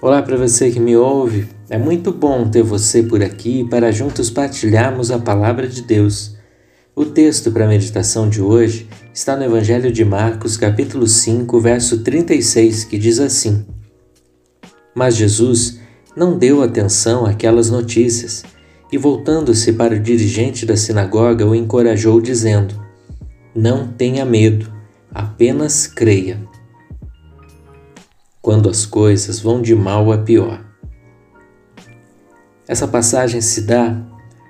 para você que me ouve. É muito bom ter você por aqui para juntos partilharmos a palavra de Deus. O texto para a meditação de hoje está no Evangelho de Marcos, capítulo 5, verso 36, que diz assim: Mas Jesus não deu atenção àquelas notícias e, voltando-se para o dirigente da sinagoga, o encorajou, dizendo: Não tenha medo, apenas creia quando as coisas vão de mal a pior. Essa passagem se dá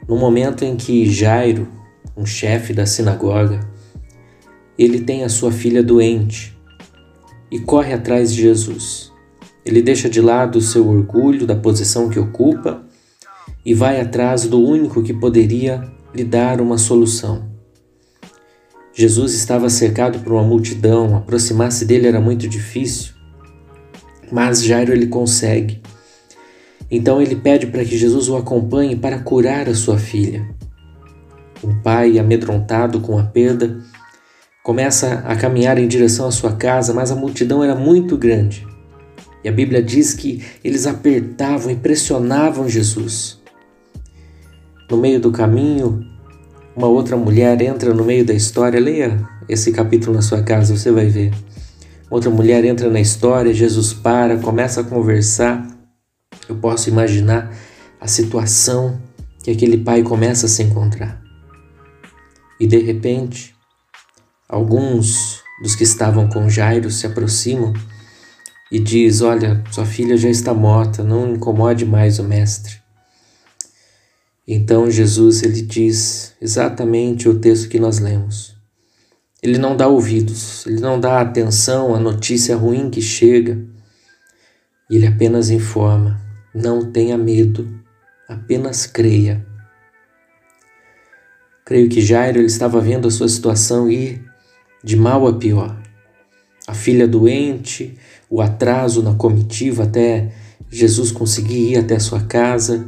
no momento em que Jairo, um chefe da sinagoga, ele tem a sua filha doente e corre atrás de Jesus. Ele deixa de lado o seu orgulho da posição que ocupa e vai atrás do único que poderia lhe dar uma solução. Jesus estava cercado por uma multidão, aproximar-se dele era muito difícil. Mas Jairo ele consegue. Então ele pede para que Jesus o acompanhe para curar a sua filha. O pai, amedrontado com a perda, começa a caminhar em direção à sua casa, mas a multidão era muito grande. E a Bíblia diz que eles apertavam e pressionavam Jesus. No meio do caminho, uma outra mulher entra no meio da história. Leia esse capítulo na sua casa, você vai ver. Outra mulher entra na história, Jesus para, começa a conversar. Eu posso imaginar a situação que aquele pai começa a se encontrar. E de repente, alguns dos que estavam com Jairo se aproximam e diz: "Olha, sua filha já está morta, não incomode mais o mestre". Então Jesus ele diz exatamente o texto que nós lemos. Ele não dá ouvidos, ele não dá atenção à notícia ruim que chega. Ele apenas informa: não tenha medo, apenas creia. Creio que Jairo ele estava vendo a sua situação ir de mal a pior. A filha doente, o atraso na comitiva até Jesus conseguir ir até sua casa.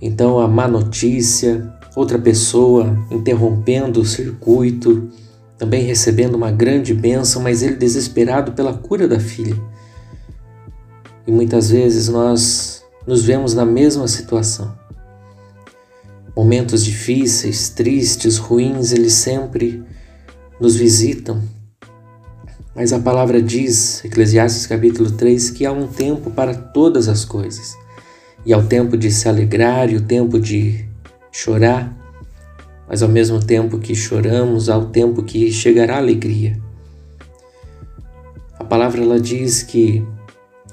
Então a má notícia, outra pessoa interrompendo o circuito, também recebendo uma grande bênção, mas ele desesperado pela cura da filha. E muitas vezes nós nos vemos na mesma situação. Momentos difíceis, tristes, ruins, eles sempre nos visitam. Mas a palavra diz, Eclesiastes capítulo 3, que há um tempo para todas as coisas. E há o tempo de se alegrar e o tempo de chorar, mas ao mesmo tempo que choramos, há o tempo que chegará a alegria. A palavra ela diz que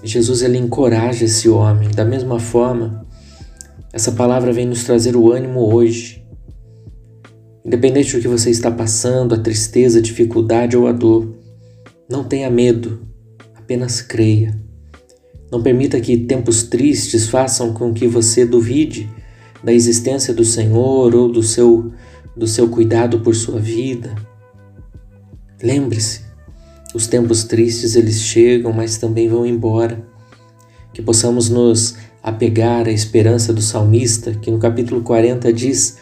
Jesus ele encoraja esse homem. Da mesma forma, essa palavra vem nos trazer o ânimo hoje. Independente do que você está passando, a tristeza, a dificuldade ou a dor, não tenha medo, apenas creia. Não permita que tempos tristes façam com que você duvide da existência do Senhor ou do seu, do seu cuidado por sua vida. Lembre-se, os tempos tristes eles chegam, mas também vão embora. Que possamos nos apegar à esperança do salmista, que no capítulo 40 diz: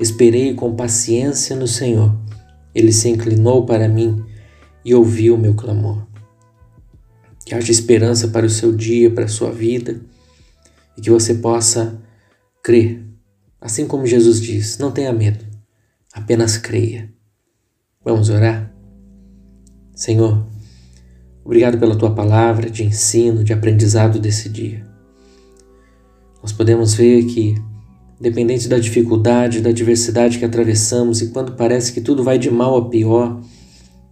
Esperei com paciência no Senhor. Ele se inclinou para mim e ouviu o meu clamor. Que haja esperança para o seu dia, para a sua vida, e que você possa Crê, assim como Jesus diz, não tenha medo, apenas creia. Vamos orar? Senhor, obrigado pela tua palavra de ensino, de aprendizado desse dia. Nós podemos ver que, dependente da dificuldade, da adversidade que atravessamos e quando parece que tudo vai de mal a pior,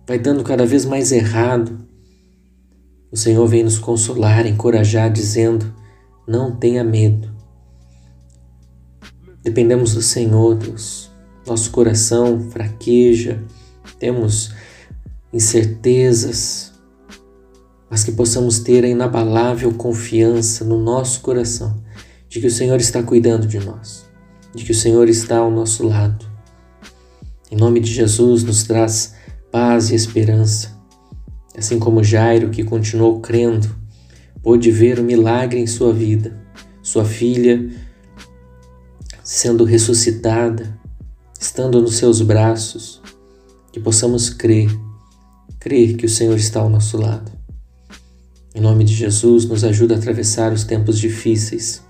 vai dando cada vez mais errado, o Senhor vem nos consolar, encorajar, dizendo: não tenha medo, Dependemos do Senhor, Deus. Nosso coração fraqueja, temos incertezas, mas que possamos ter a inabalável confiança no nosso coração de que o Senhor está cuidando de nós, de que o Senhor está ao nosso lado. Em nome de Jesus, nos traz paz e esperança. Assim como Jairo, que continuou crendo, pôde ver o milagre em sua vida. Sua filha sendo ressuscitada, estando nos seus braços, que possamos crer, crer que o Senhor está ao nosso lado. Em nome de Jesus, nos ajuda a atravessar os tempos difíceis,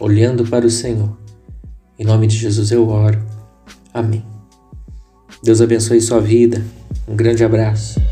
olhando para o Senhor. Em nome de Jesus eu oro. Amém. Deus abençoe sua vida. Um grande abraço.